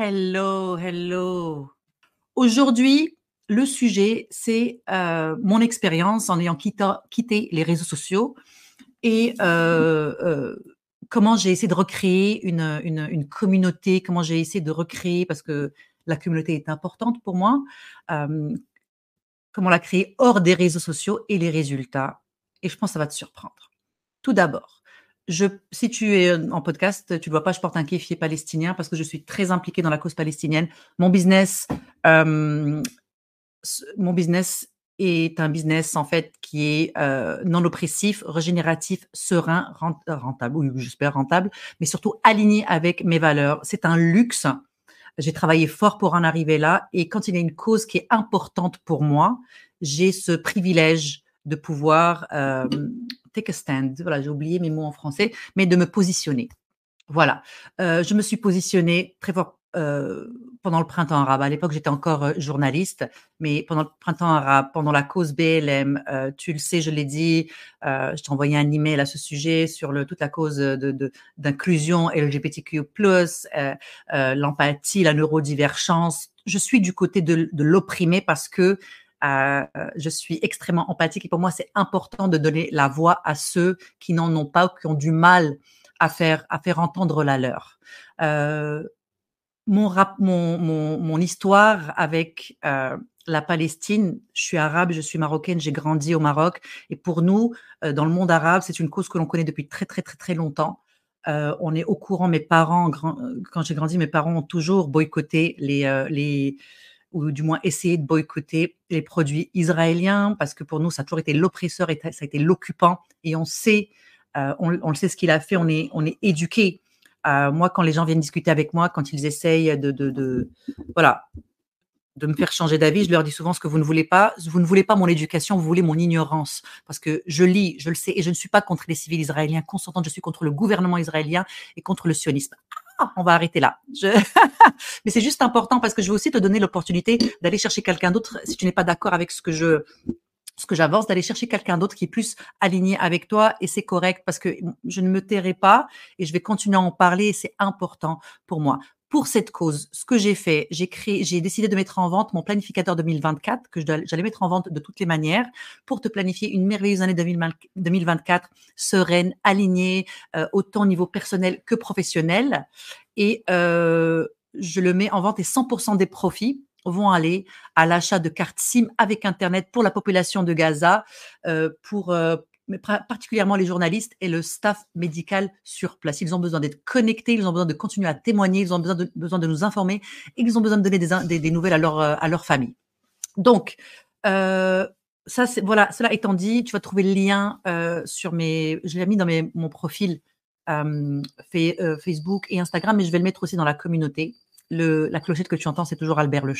Hello, hello. Aujourd'hui, le sujet, c'est euh, mon expérience en ayant quitté, les réseaux sociaux et euh, euh, comment j'ai essayé de recréer une, une, communauté, comment j'ai essayé de recréer, parce que la communauté est importante pour moi, comment la créer hors des réseaux sociaux et les résultats. Et je pense que ça va te surprendre. Tout d'abord, si tu es euh, en podcast, tu ne vois pas, je porte un kéfier palestinien parce que je suis très impliquée dans la cause palestinienne. Mon business, euh, mon business est un business en fait qui est euh, non oppressif, régénératif, serein, rentable, oui, j'espère rentable, mais surtout aligné avec mes valeurs. C'est un luxe. J'ai travaillé fort pour en arriver là, et quand il y a une cause qui est importante pour moi, j'ai ce privilège de pouvoir take stand. Voilà, j'ai oublié mes mots en français, mais de me positionner. Voilà, euh, je me suis positionnée très fort euh, pendant le printemps arabe. À l'époque, j'étais encore euh, journaliste, mais pendant le printemps arabe, pendant la cause BLM, tu le sais, je l'ai dit, je t'ai envoyé un email à ce sujet sur le, toute la cause de, d'inclusion LGBTQ+, l'empathie, la neurodivergence. Je suis du côté de, de l'opprimé parce que euh, je suis extrêmement empathique et pour moi, c'est important de donner la voix à ceux qui n'en ont pas ou qui ont du mal à faire, à faire entendre la leur. Euh, mon, mon, mon, histoire avec euh, la Palestine, je suis arabe, je suis marocaine, j'ai grandi au Maroc et pour nous, euh, dans le monde arabe, c'est une cause que l'on connaît depuis très très très très longtemps. Euh, on est au courant, mes parents, quand j'ai grandi, mes parents ont toujours boycotté les, euh, les, ou du moins essayer de boycotter les produits israéliens, parce que pour nous, ça a toujours été l'oppresseur et ça a été l'occupant. Et on sait, euh, on, sait ce qu'il a fait, on est, on éduqué. Euh, moi, quand les gens viennent discuter avec moi, quand ils essayent de, de, de voilà, de me faire changer d'avis, je leur dis souvent ce que vous ne voulez pas. Vous ne voulez pas mon éducation, vous voulez mon ignorance. Parce que je lis, je le sais, et je ne suis pas contre les civils israéliens consentants, je suis contre le gouvernement israélien et contre le sionisme. Ah, on va arrêter là. Mais c'est juste important parce que je veux aussi te donner l'opportunité d'aller chercher quelqu'un d'autre si tu n'es pas d'accord avec ce que je ce que j'avance, d'aller chercher quelqu'un d'autre qui est plus aligné avec toi et c'est correct parce que je ne me tairai pas et je vais continuer à en parler et c'est important pour moi pour cette cause, ce que j'ai fait, j'ai créé, j'ai décidé de mettre en vente mon planificateur 2024 que j'allais mettre en vente de toutes les manières pour te planifier une merveilleuse année 2024 sereine, alignée, euh, autant au niveau personnel que professionnel. Et euh, je le mets en vente et 100% des profits vont aller à l'achat de cartes SIM avec Internet pour la population de Gaza, euh, pour mais particulièrement les journalistes et le staff médical sur place. Ils ont besoin d'être connectés, ils ont besoin de continuer à témoigner, ils ont besoin de, besoin de nous informer et ils ont besoin de donner des, des, nouvelles à leur, euh, à leur famille. Donc, euh, ça, c'est, voilà, cela étant dit, tu vas trouver le lien euh, sur mes, je l'ai mis dans mes, mon profil Facebook et Instagram, mais je vais le mettre aussi dans la communauté. Le, la clochette que tu entends, c'est toujours Albert le.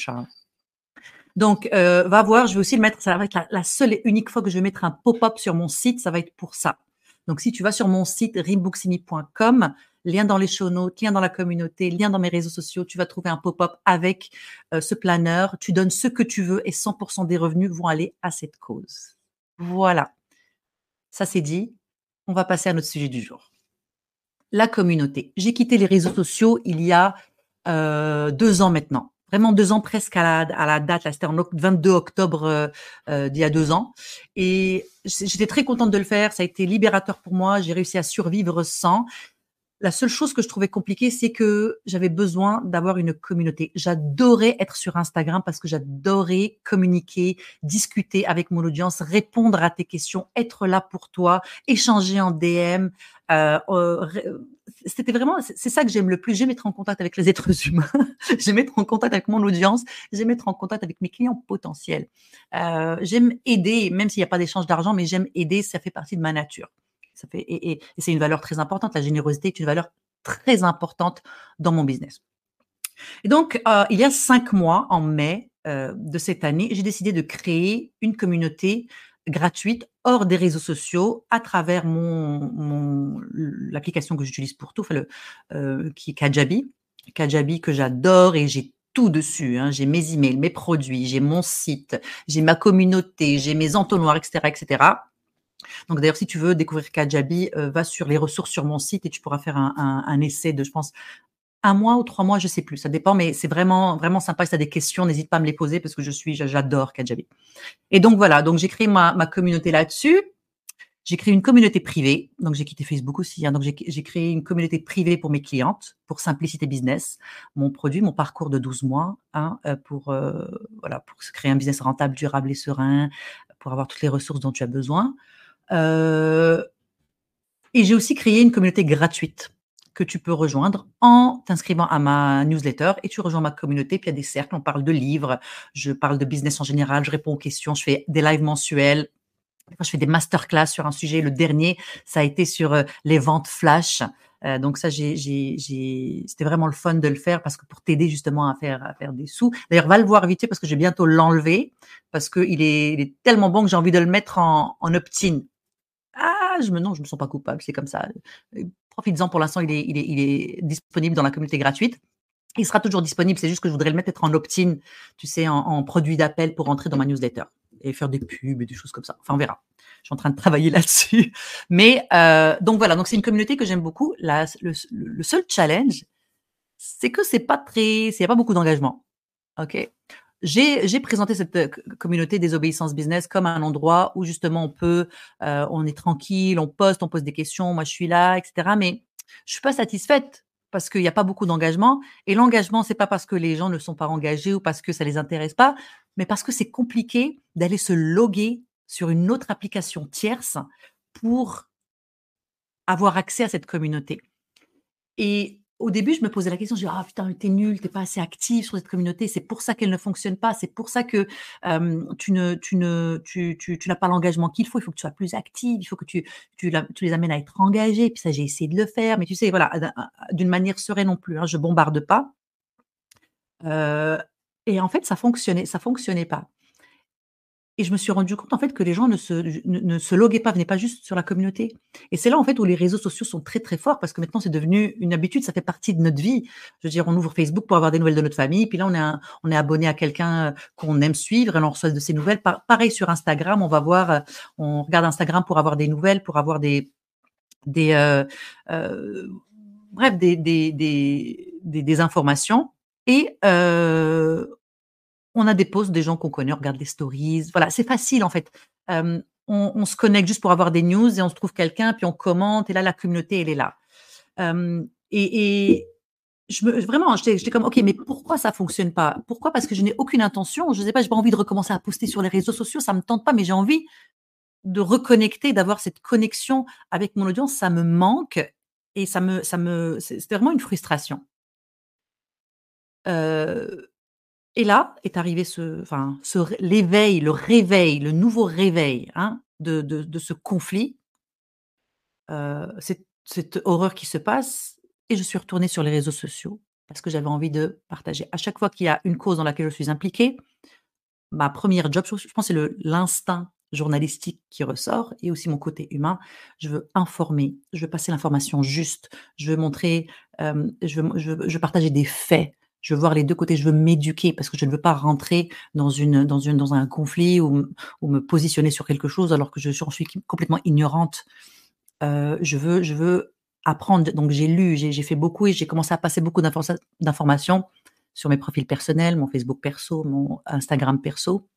Donc, euh, va voir, je vais aussi le mettre, ça va être la, seule et unique fois que je vais mettre un pop-up sur mon site, ça va être pour ça. Donc, si tu vas sur mon site rimbooksimi.com, lien dans les show notes, lien dans la communauté, lien dans mes réseaux sociaux, tu vas trouver un pop-up avec euh, ce planeur. Tu donnes ce que tu veux et 100% des revenus vont aller à cette cause. Voilà. Ça c'est dit. On va passer à notre sujet du jour. La communauté. J'ai quitté les réseaux sociaux il y a euh, deux ans maintenant vraiment deux ans presque à la, à la date, là c'était en 22 octobre euh, euh, d'il y a deux ans. Et j'étais très contente de le faire, ça a été libérateur pour moi, j'ai réussi à survivre sans. La seule chose que je trouvais compliquée, c'est que j'avais besoin d'avoir une communauté. J'adorais être sur Instagram parce que j'adorais communiquer, discuter avec mon audience, répondre à tes questions, être là pour toi, échanger en DM. Euh, euh, c'était vraiment, c'est ça que j'aime le plus. J'aime être en contact avec les êtres humains. j'aime être en contact avec mon audience. J'aime être en contact avec mes clients potentiels. Euh, j'aime aider, même s'il n'y a pas d'échange d'argent, mais j'aime aider. Ça fait partie de ma nature. Et, c'est une valeur très importante. La générosité est une valeur très importante dans mon business. Et donc, euh, il y a cinq mois, en mai euh, de cette année, j'ai décidé de créer une communauté gratuite hors des réseaux sociaux à travers mon, mon l'application que j'utilise pour tout, euh, qui est Kajabi. Kajabi que j'adore et j'ai tout dessus. Hein. J'ai mes emails, mes produits, j'ai mon site, j'ai ma communauté, j'ai mes entonnoirs, etc., etc. Donc d'ailleurs, si tu veux découvrir Kajabi, euh, va sur les ressources sur mon site et tu pourras faire un, essai de, je pense, un mois ou trois mois, je sais plus, ça dépend, mais c'est vraiment, vraiment sympa. Si tu as des questions, n'hésite pas à me les poser parce que je suis, j'adore Kajabi. Et donc voilà, donc j'ai créé ma, ma communauté là-dessus. J'ai créé une communauté privée, donc j'ai quitté Facebook aussi. Hein, donc j'ai créé une communauté privée pour mes clientes, pour Simplicité Business, mon produit, mon parcours de 12 mois, hein, euh, pour euh, voilà, pour créer un business rentable, durable et serein, pour avoir toutes les ressources dont tu as besoin. Euh, et j'ai aussi créé une communauté gratuite que tu peux rejoindre en t'inscrivant à ma newsletter et tu rejoins ma communauté. Puis il y a des cercles, on parle de livres, je parle de business en général, je réponds aux questions, je fais des lives mensuels. Je fais des masterclass sur un sujet. Le dernier, ça a été sur euh, les ventes flash. Euh, donc ça, c'était vraiment le fun de le faire parce que pour t'aider justement à faire, à faire des sous. D'ailleurs, va le voir vite parce que je vais bientôt l'enlever parce qu'il est, il est tellement bon que j'ai envie de le mettre en opt-in. Je me non, je me sens pas coupable, c'est comme ça. Profites-en pour l'instant, il est, disponible dans la communauté gratuite. Il sera toujours disponible, c'est juste que je voudrais le mettre en opt-in, tu sais, en, produit d'appel pour entrer dans ma newsletter et faire des pubs et des choses comme ça. Enfin, on verra. Je suis en train de travailler là-dessus. Mais euh, donc voilà, donc c'est une communauté que j'aime beaucoup. Le, le, seul challenge, c'est que c'est pas très, il n'y a pas beaucoup d'engagement. Ok? J'ai présenté cette euh, communauté désobéissance business comme un endroit où justement on peut, euh, on est tranquille, on poste, on pose des questions, moi je suis là, etc. Mais je suis pas satisfaite parce qu'il n'y a pas beaucoup d'engagement. Et l'engagement, c'est pas parce que les gens ne sont pas engagés ou parce que ça les intéresse pas, mais parce que c'est compliqué d'aller se loguer sur une autre application tierce pour avoir accès à cette communauté. Et au début, je me posais la question, je dis ah putain, t'es nul, t'es pas assez actif sur cette communauté, c'est pour ça qu'elle ne fonctionne pas, c'est pour ça que tu ne, tu ne, tu, tu, n'as pas l'engagement qu'il faut. Il faut que tu sois plus active, il faut que tu, tu, les amènes à être engagés. Puis ça, j'ai essayé de le faire, mais tu sais, voilà, d'une manière sereine non plus. Hein, je bombarde pas. Euh, et en fait, ça fonctionnait, ça fonctionnait pas. Et je me suis rendu compte en fait que les gens ne se, ne, se loguaient pas, venaient pas juste sur la communauté. Et c'est là en fait où les réseaux sociaux sont très très forts parce que maintenant c'est devenu une habitude, ça fait partie de notre vie. Je veux dire, on ouvre Facebook pour avoir des nouvelles de notre famille, puis là on est on est abonné à quelqu'un euh, qu'on aime suivre et on reçoit de ses nouvelles. pareil sur Instagram, on va voir, euh, on regarde Instagram pour avoir des nouvelles, pour avoir des des euh, euh, bref des des, des des, des informations et euh, on a des posts des gens qu'on connaît, on regarde des stories. Voilà, c'est facile en fait. on, se connecte juste pour avoir des news et on se trouve quelqu'un, puis on commente et là la communauté elle est là. et, je me, vraiment, j'étais comme, ok, mais pourquoi ça fonctionne pas? Pourquoi? Parce que je n'ai aucune intention. Je sais pas, j'ai pas envie de recommencer à poster sur les réseaux sociaux, ça me tente pas, mais j'ai envie de reconnecter, d'avoir cette connexion avec mon audience. Ça me manque et ça me, ça me, c'est vraiment une frustration. Euh, et là est arrivé ce, ce l'éveil, le réveil, le nouveau réveil hein, de, ce conflit, euh, cette, horreur qui se passe, et je suis retournée sur les réseaux sociaux parce que j'avais envie de partager. À chaque fois qu'il y a une cause dans laquelle je suis impliquée, ma première job, je pense, c'est l'instinct journalistique qui ressort et aussi mon côté humain. Je veux informer, je veux passer l'information juste, je veux montrer, euh, je, je veux partager des faits, je veux voir les deux côtés, je veux m'éduquer parce que je ne veux pas rentrer dans une dans une dans un conflit ou, ou me positionner sur quelque chose alors que je, suis complètement ignorante. Euh, je veux je veux apprendre. Donc j'ai lu, j'ai fait beaucoup et j'ai commencé à passer beaucoup d'informations sur mes profils personnels, mon Facebook perso, mon Instagram perso.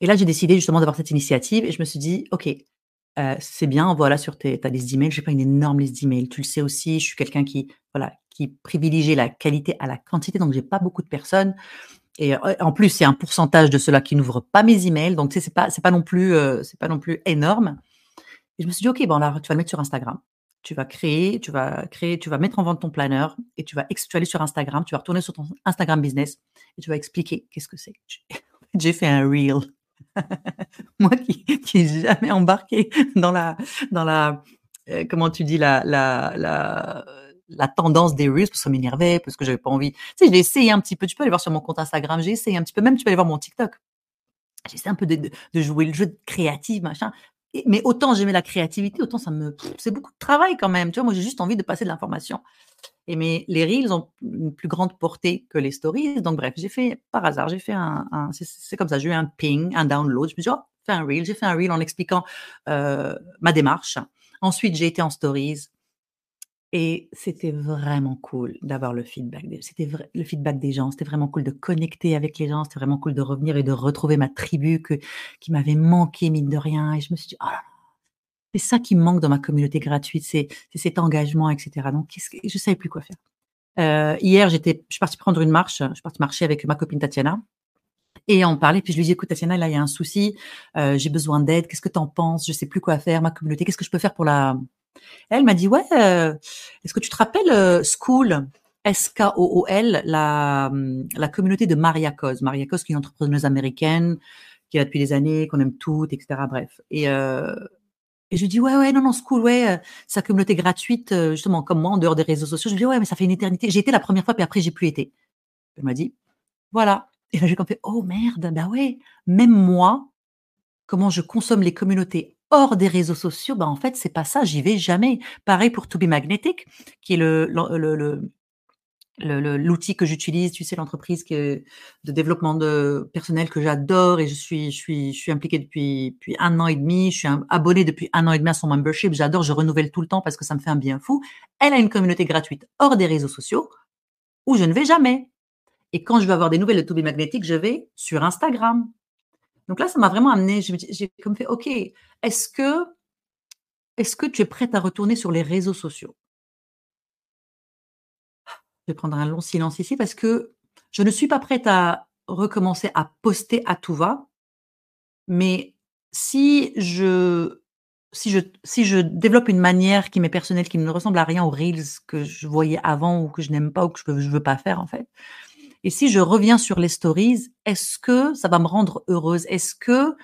Et là, j'ai décidé justement d'avoir cette initiative et je me suis dit, ok, euh, c'est bien, voilà, sur tes, ta liste d'emails. J'ai pas une énorme liste d'emails. Tu le sais aussi, je suis quelqu'un qui, voilà, qui privilégie la qualité à la quantité, donc j'ai pas beaucoup de personnes. Et euh, en plus, il y a un pourcentage de ceux-là qui n'ouvrent pas mes emails, donc c'est pas, c'est pas non plus, euh, c'est pas non plus énorme. Et je me suis dit, ok, bon là, tu vas le mettre sur Instagram. Tu vas créer, tu vas créer, tu vas mettre en vente ton planner et tu vas, aller sur Instagram, tu vas retourner sur ton Instagram business et tu vas expliquer qu'est-ce que c'est. J'ai fait un reel. Moi qui, qui n'ai jamais embarqué dans la, dans la, euh, comment tu dis, la, la, la, la tendance des Reels, parce que ça m'énervait, parce que j'avais pas envie. Tu sais, j'ai essayé un petit peu, tu peux aller voir sur mon compte Instagram, j'ai essayé un petit peu, même tu peux aller voir mon TikTok. J'ai essayé un peu de, de, jouer le jeu créatif, machin. mais autant j'aimais la créativité, autant ça me, c'est beaucoup de travail quand même. Tu vois, moi j'ai juste envie de passer de l'information. Et mais les reels ont une plus grande portée que les stories. Donc bref, j'ai fait par hasard, j'ai fait un, c'est comme ça, j'ai eu un ping, un download. Je me suis dit, oh, fais un reel. J'ai fait un reel en expliquant euh, ma démarche. Ensuite, j'ai été en stories Et c'était vraiment cool d'avoir le feedback c'était le feedback des gens. C'était vraiment cool de connecter avec les gens. C'était vraiment cool de revenir et de retrouver ma tribu que qui m'avait manqué mine de rien et je me suis dit: «Oh c'est ça qui me manque dans ma communauté gratuite, c'est cet engagement et cetera». Donc qu'est-ce que je savais plus quoi faire. Heu, hier, j'étais je suis partie prendre une marche, je suis partie marcher avec ma copine Tatiana et on parlait, puis je lui dis: «Écoute Tatiana, là, il y a un souci, heu, j'ai besoin d'aide, qu'est-ce que tu en penses? Je sais plus quoi faire, ma communauté, qu'est-ce que je peux faire pour la elle m'a dit ouais, euh, est-ce que tu te rappelles euh, School S-K-O-O-L, la, la communauté de Maria Cos. Maria Cos, qui est une entrepreneuse américaine, qui est là depuis des années, qu'on aime toutes, etc. Bref. Et, euh, et je lui dis, ouais, ouais, non, non, School, ouais, sa communauté gratuite, justement, comme moi, en dehors des réseaux sociaux. Je lui dis, ouais, mais ça fait une éternité. J'ai été la première fois, puis après, j'ai plus été. Elle m'a dit, voilà. Et là, j'ai compris, oh merde, bah ouais, même moi, comment je consomme les communautés hors des réseaux sociaux, bah, en fait, c'est pas ça, j'y vais jamais. Pareil pour To Be Magnetic, qui est le, l'outil que j'utilise, tu sais, l'entreprise de développement de personnel que j'adore et je suis, je suis, je suis impliquée depuis, depuis un an et demi. Je suis abonnée depuis un an et demi à son membership. J'adore, je renouvelle tout le temps parce que ça me fait un bien fou. Elle a une communauté gratuite hors des réseaux sociaux où je ne vais jamais. Et quand je veux avoir des nouvelles de To Be Magnetic, je vais sur Instagram. Donc là, ça m'a vraiment amené. J'ai comme fait, OK, est-ce que, est-ce que tu es prête à retourner sur les réseaux sociaux? Je vais prendre un long silence ici parce que je ne suis pas prête à recommencer à poster à tout va. Mais si je, si je, si je développe une manière qui m'est personnelle, qui ne ressemble à rien aux reels que je voyais avant ou que je n'aime pas ou que je ne veux pas faire en fait, et si je reviens sur les stories, est-ce que ça va me rendre heureuse? Est-ce que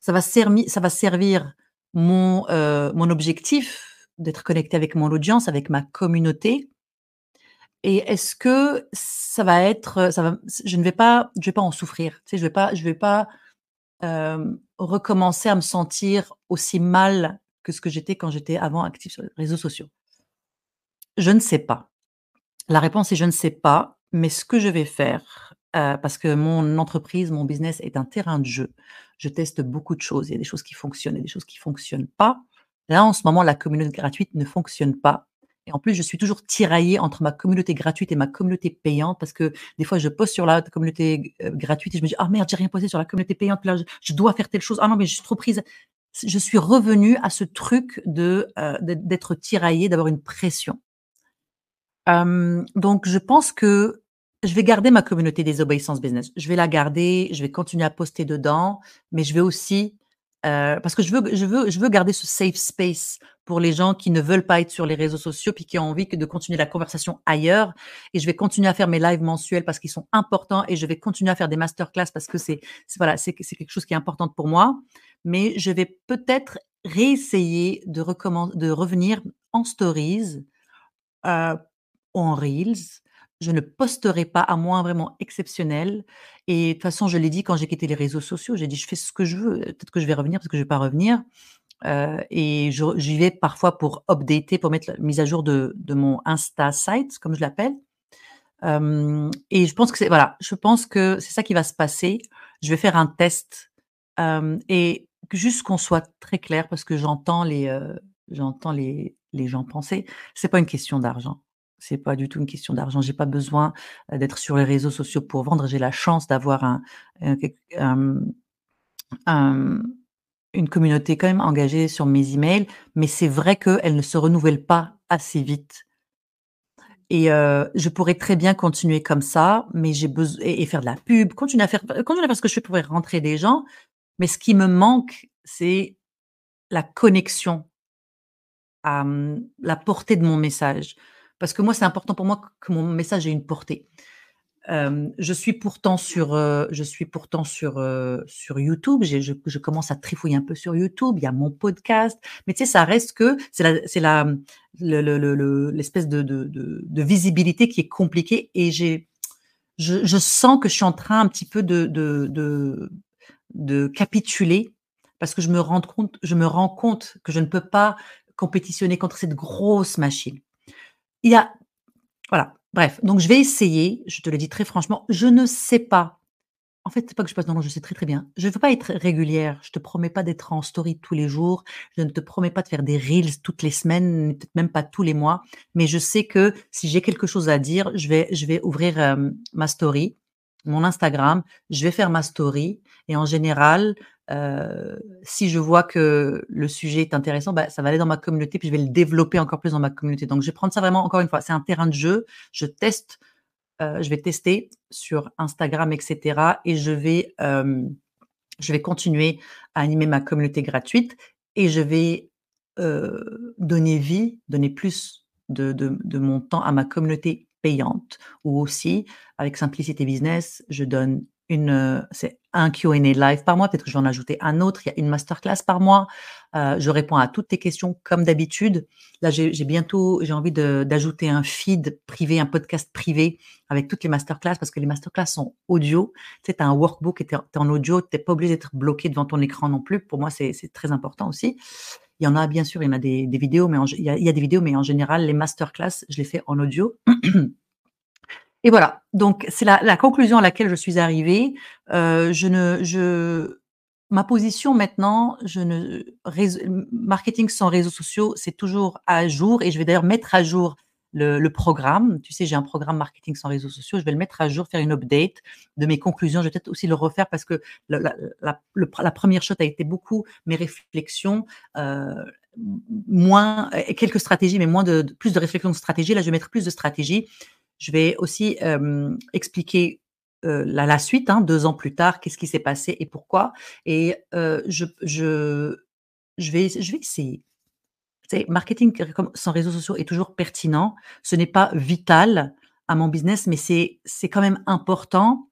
ça va, servir, euh, mon objectif d'être connecté avec mon audience, avec ma communauté? Et est-ce que ça va être, je ne vais pas, je vais pas en souffrir. Tu sais, je vais pas, je vais pas euh, recommencer à me sentir aussi mal que ce que j'étais quand j'étais avant active sur les réseaux sociaux? Je ne sais pas. La réponse est je ne sais pas. Mais ce que je vais faire, euh, parce que mon entreprise, mon business est un terrain de jeu. Je teste beaucoup de choses. Il y a des choses qui fonctionnent et des choses qui fonctionnent pas. Là, en ce moment, la communauté gratuite ne fonctionne pas. Et en plus, je suis toujours tiraillée entre ma communauté gratuite et ma communauté payante parce que des fois, je poste sur la communauté euh, gratuite et je me dis, ah merde, j'ai rien posté sur la communauté payante. Là, je, dois faire telle chose. Ah non, mais je suis trop prise. Je suis revenue à ce truc de euh, d'être tiraillée, d'avoir une pression. donc, je pense que je vais garder ma communauté des obéissances business. Je vais la garder, je vais continuer à poster dedans, mais je vais aussi euh, parce que je veux, je veux, je veux garder ce safe space pour les gens qui ne veulent pas être sur les réseaux sociaux puis qui ont envie de continuer la conversation ailleurs. Et je vais continuer à faire mes lives mensuels parce qu'ils sont importants et je vais continuer à faire des masterclass parce que c'est, voilà, c'est, c'est quelque chose qui est important pour moi. Mais je vais peut-être réessayer de de revenir en stories, euh, en reels, je ne posterai pas à moins vraiment exceptionnel. Et de toute façon, je l'ai dit quand j'ai quitté les réseaux sociaux, j'ai dit je fais ce que je veux. Peut-être que je vais revenir parce que je vais pas revenir. Euh, et j'y vais parfois pour updater, pour mettre la mise à jour de, mon Insta site, comme je l'appelle. Euh, et je pense que c'est voilà, je pense que c'est ça qui va se passer. Je vais faire un test euh, et juste qu'on soit très clair parce que j'entends les j'entends les les gens penser. C'est pas une question d'argent. C'est pas du tout une question d'argent. J'ai pas besoin d'être sur les réseaux sociaux pour vendre. J'ai la chance d'avoir un, une communauté quand même engagée sur mes emails, mais c'est vrai qu'elle ne se renouvelle pas assez vite. Et je pourrais très bien continuer comme ça, mais j'ai besoin et, faire de la pub, continuer à faire, continuer ce que je fais pour rentrer des gens. Mais ce qui me manque, c'est la connexion, à la portée de mon message parce que moi, c'est important pour moi que mon message ait une portée. Euh, je suis pourtant sur, euh, je suis pourtant sur euh, sur YouTube. Je, commence à trifouiller un peu sur YouTube. Il y a mon podcast, mais tu sais, ça reste que c'est la c'est la l'espèce de, de, visibilité qui est compliquée et j'ai je, sens que je suis en train un petit peu de de, de, capituler parce que je me compte je me rends compte que je ne peux pas compétitionner contre cette grosse machine. Il y a, voilà, bref. Donc, je vais essayer. Je te le dis très franchement, je ne sais pas en fait, c'est pas que je passe non, non, je sais très, très bien. Je veux pas être régulière. Je te promets pas d'être en story tous les jours. Je ne te promets pas de faire des reels toutes les semaines, peut-être même pas tous les mois. Mais je sais que si j'ai quelque chose à dire, je vais, je ouvrir euh, ma story, mon Instagram. Je vais faire ma story. Et en général, euh, si je vois que le sujet est intéressant, bah, ça va aller dans ma communauté, puis je vais le développer encore plus dans ma communauté. Donc, je vais prendre ça vraiment, encore une fois, c'est un terrain de jeu. Je teste euh, je vais tester sur Instagram, etc. Et je vais, euh, je vais continuer à animer ma communauté gratuite et je vais donner vie, donner plus de, de, de, mon temps à ma communauté payante. Ou aussi, avec Simplicité Business, je donne une, c'est un Q&A live par mois. Peut-être que je vais en ajouter un autre. Il y a une masterclass par mois. Euh, je réponds à toutes tes questions comme d'habitude. Là, j'ai bientôt, j'ai envie d'ajouter un feed privé, un podcast privé avec toutes les masterclass parce que les masterclass sont audio. Tu sais, as un workbook et tu es, en audio. Tu pas obligé d'être bloqué devant ton écran non plus. Pour moi, c'est très important aussi. Il y en a, bien sûr, il y en a des, vidéos, mais en général, les masterclass, je les fais en audio. Et voilà. Donc c'est la, la, conclusion à laquelle je suis arrivée. Euh, je ne, je, ma position maintenant, je ne, marketing sans réseaux sociaux, c'est toujours à jour. Et je vais d'ailleurs mettre à jour le, programme. Tu sais, j'ai un programme marketing sans réseaux sociaux. Je vais le mettre à jour, faire une update de mes conclusions. Je vais peut-être aussi le refaire parce que la, première chose a été beaucoup mes réflexions. Euh, moins quelques stratégies, mais moins de, plus de réflexions de stratégie. Là, je vais mettre plus de stratégie je vais aussi euh, expliquer euh, la, suite, hein, deux ans plus tard, qu'est-ce qui s'est passé et pourquoi. Et je, je, vais, je vais essayer. Marketing sans réseaux sociaux est toujours pertinent. Ce n'est pas vital à mon business, mais c'est quand même important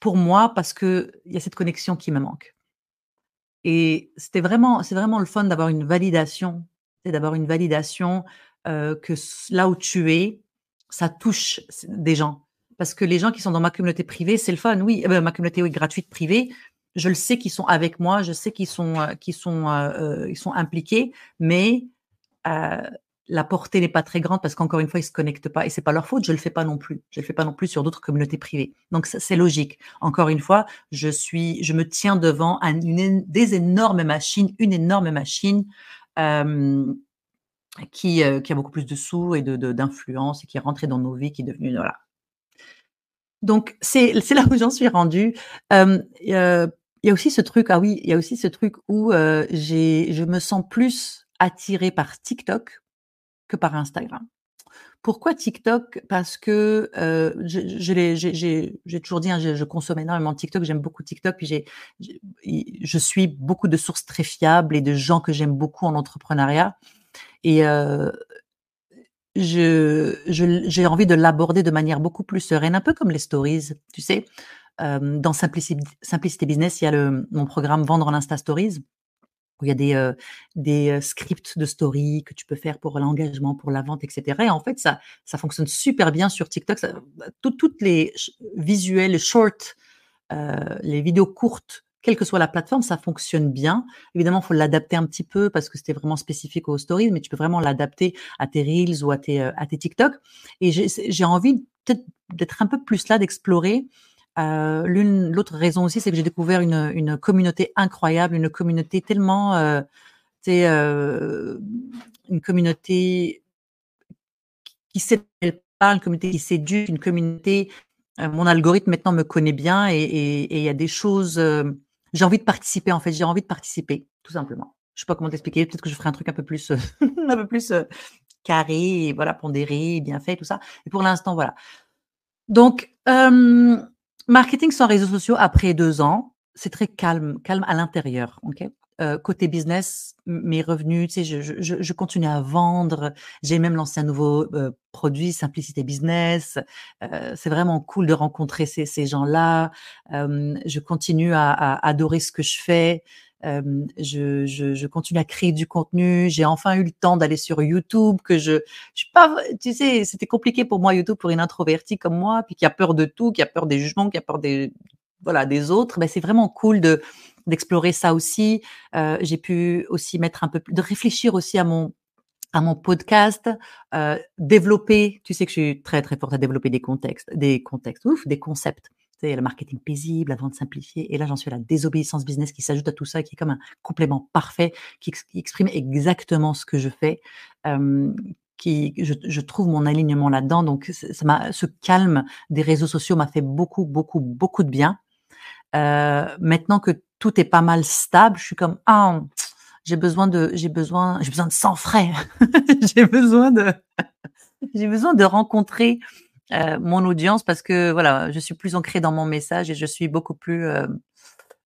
pour moi parce que il y a cette connexion qui me manque. Et c'était vraiment c'est vraiment le fun d'avoir une validation, c'est d'avoir une validation que là où tu es, ça touche des gens. Parce que les gens qui sont dans ma communauté privée, c'est le fun, oui, euh, ma communauté oui, gratuite privée, je le sais qu'ils sont avec moi, je sais qu'ils sont, euh, sont, euh, ils sont impliqués, mais la portée n'est pas très grande parce qu'encore une fois, ils se connectent pas et c'est pas leur faute. Je le fais pas non plus. Je le fais pas non plus sur d'autres communautés privées. Donc c'est logique. Encore une fois, je suis, je me tiens devant des énormes machines, une énorme machine. Euh, qui, euh, a beaucoup plus de sous et de, d'influence et qui est rentré dans nos vies, qui est devenu voilà. Donc c'est là où j'en suis rendue. Euh, il y a aussi ce truc ah oui il y a aussi ce truc où euh, j'ai je me sens plus attirée par TikTok que par Instagram. Pourquoi TikTok? Parce que euh, je, je j'ai, j'ai toujours dit, hein, je, je, consomme énormément TikTok, j'aime beaucoup TikTok, puis j'ai, je suis beaucoup de sources très fiables et de gens que j'aime beaucoup en entrepreneuriat. Et euh, je, j'ai envie de l'aborder de manière beaucoup plus sereine, un peu comme les stories, tu sais. Euh, dans Simplicity, Business, il y a mon programme Vendre en Insta Stories, où il y a des, euh, des scripts de stories que tu peux faire pour l'engagement, pour la vente, etc. Et en fait, ça, fonctionne super bien sur TikTok. Ça, toutes les visuels, short, euh, les vidéos courtes quelle que soit la plateforme, ça fonctionne bien. Évidemment, il faut l'adapter un petit peu parce que c'était vraiment spécifique aux stories, mais tu peux vraiment l'adapter à tes reels ou à tes, euh, à tes TikTok. Et j'ai envie peut-être d'être un peu plus là, d'explorer. Euh, l'autre raison aussi, c'est que j'ai découvert une, une communauté incroyable, une communauté tellement, euh, euh, une communauté qui sait une communauté qui séduit, une communauté. Mon algorithme maintenant me connaît bien et il y a des choses j'ai envie de participer en fait, j'ai envie de participer, tout simplement. Je sais pas comment t'expliquer, peut-être que je ferai un truc un peu plus, un peu plus carré, voilà, pondéré, bien fait, tout ça. Et pour l'instant, voilà. Donc, euh, marketing sans réseaux sociaux après deux ans, c'est très calme, calme à l'intérieur, ok? Euh, côté business, mes revenus, tu sais, je, je, je continue à vendre. J'ai même lancé un nouveau euh, produit, Simplicité Business. Euh, c'est vraiment cool de rencontrer ces, ces gens-là. je continue à, à, adorer ce que je fais. Je, je, je, continue à créer du contenu. J'ai enfin eu le temps d'aller sur YouTube, que je, je suis pas, tu sais, c'était compliqué pour moi YouTube pour une introvertie comme moi, puis qui a peur de tout, qui a peur des jugements, qui a peur des, voilà, des autres. Ben c'est vraiment cool de d'explorer ça aussi. J'ai pu aussi mettre un peu de réfléchir aussi à mon à mon podcast, développer, tu sais que je suis très très forte à développer des contextes, des contextes, ouf, des concepts. Le marketing paisible, la vente simplifiée. Et là, j'en suis à la désobéissance business qui s'ajoute à tout ça, qui est comme un complément parfait, qui, exprime exactement ce que je fais. Qui, je, je, trouve mon alignement là-dedans. Donc, ça m'a, ce calme des réseaux sociaux m'a fait beaucoup, beaucoup, beaucoup de bien. Euh, maintenant que tout est pas mal stable, je suis comme ah j'ai besoin de j'ai besoin j'ai besoin de sang frais j'ai besoin de j'ai besoin de rencontrer euh, mon audience parce que voilà je suis plus ancrée dans mon message et je suis beaucoup plus euh,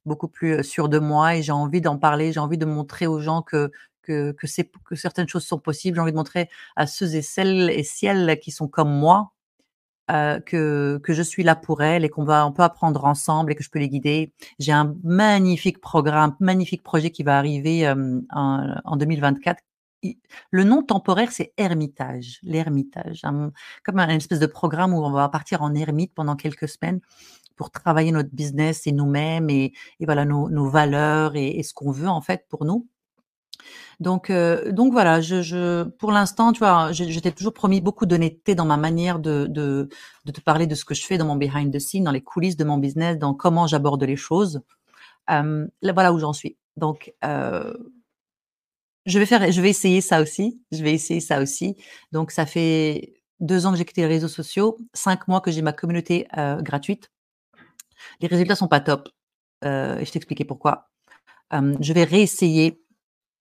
beaucoup plus euh, sûre de moi et j'ai envie d'en parler j'ai envie de montrer aux gens que que que que certaines choses sont possibles j'ai envie de montrer à ceux et celles et ciels qui sont comme moi euh, que, que je suis là pour elles et qu'on va on peut apprendre ensemble et que je peux les guider. J'ai un magnifique programme, magnifique projet qui va arriver euh, en, en, 2024. Le nom temporaire, c'est Hermitage, l'Hermitage, comme un, une espèce de programme où on va partir en ermite pendant quelques semaines pour travailler notre business et nous-mêmes et, voilà nos, nos valeurs et, ce qu'on veut en fait pour nous. Donc, euh, donc voilà, je, pour l'instant, tu vois, je, t'ai toujours promis beaucoup d'honnêteté dans ma manière de, te parler de ce que je fais dans mon behind the scene, dans les coulisses de mon business, dans comment j'aborde les choses. Euh, là, voilà où j'en suis. Donc, euh, je vais faire, je vais essayer ça aussi. Je vais essayer ça aussi. Donc, ça fait deux ans que j'ai quitté les réseaux sociaux, cinq mois que j'ai ma communauté euh, gratuite. Les résultats sont pas top. Euh, je t'expliquer pourquoi. Euh, je vais réessayer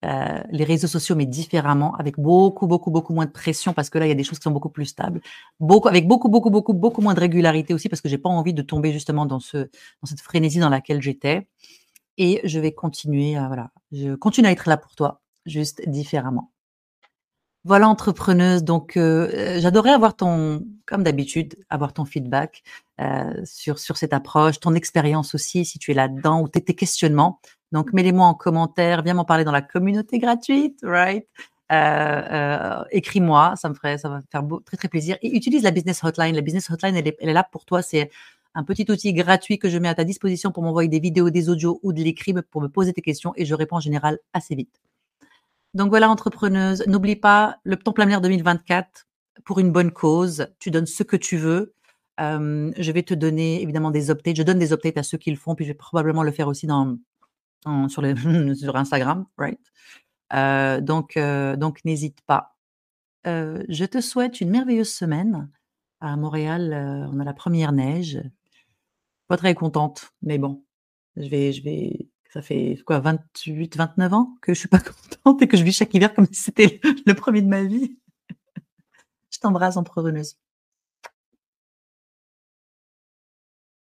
euh, les réseaux sociaux, mais différemment, avec beaucoup, beaucoup, beaucoup moins de pression, parce que là, il y a des choses qui sont beaucoup plus stables, avec beaucoup, beaucoup, beaucoup, beaucoup moins de régularité aussi, parce que j'ai pas envie de tomber justement dans ce, dans cette frénésie dans laquelle j'étais. Et je vais continuer, voilà, je continue à être là pour toi, juste différemment. Voilà, entrepreneuse. Donc, euh, j'adorerais avoir ton, comme d'habitude, avoir ton feedback euh, sur sur cette approche, ton expérience aussi, si tu es là-dedans, ou tes, questionnements. Donc, mets-les-moi en commentaire, viens m'en parler dans la communauté gratuite, right? Euh, euh, écris-moi, ça me ferait, ça va me faire très très plaisir. Et utilise la business hotline. La business hotline, elle est là pour toi. C'est un petit outil gratuit que je mets à ta disposition pour m'envoyer des vidéos, des audios ou de l'écrit pour me poser tes questions et je réponds en général assez vite. Donc voilà, entrepreneuse, n'oublie pas le temps plein 2024 pour une bonne cause. Tu donnes ce que tu veux. Euh, je vais te donner évidemment des updates. Je donne des updates à ceux qui le font, puis je vais probablement le faire aussi dans, sur, Instagram, right? Euh, donc, euh, donc n'hésite pas. Je te souhaite une merveilleuse semaine. À Montréal, on a la première neige. Pas très contente, mais bon, je vais, je vais, ça fait quoi, 28, 29 ans que je suis pas contente et que je vis chaque hiver comme si c'était le premier de ma vie? je t'embrasse, empreneuse.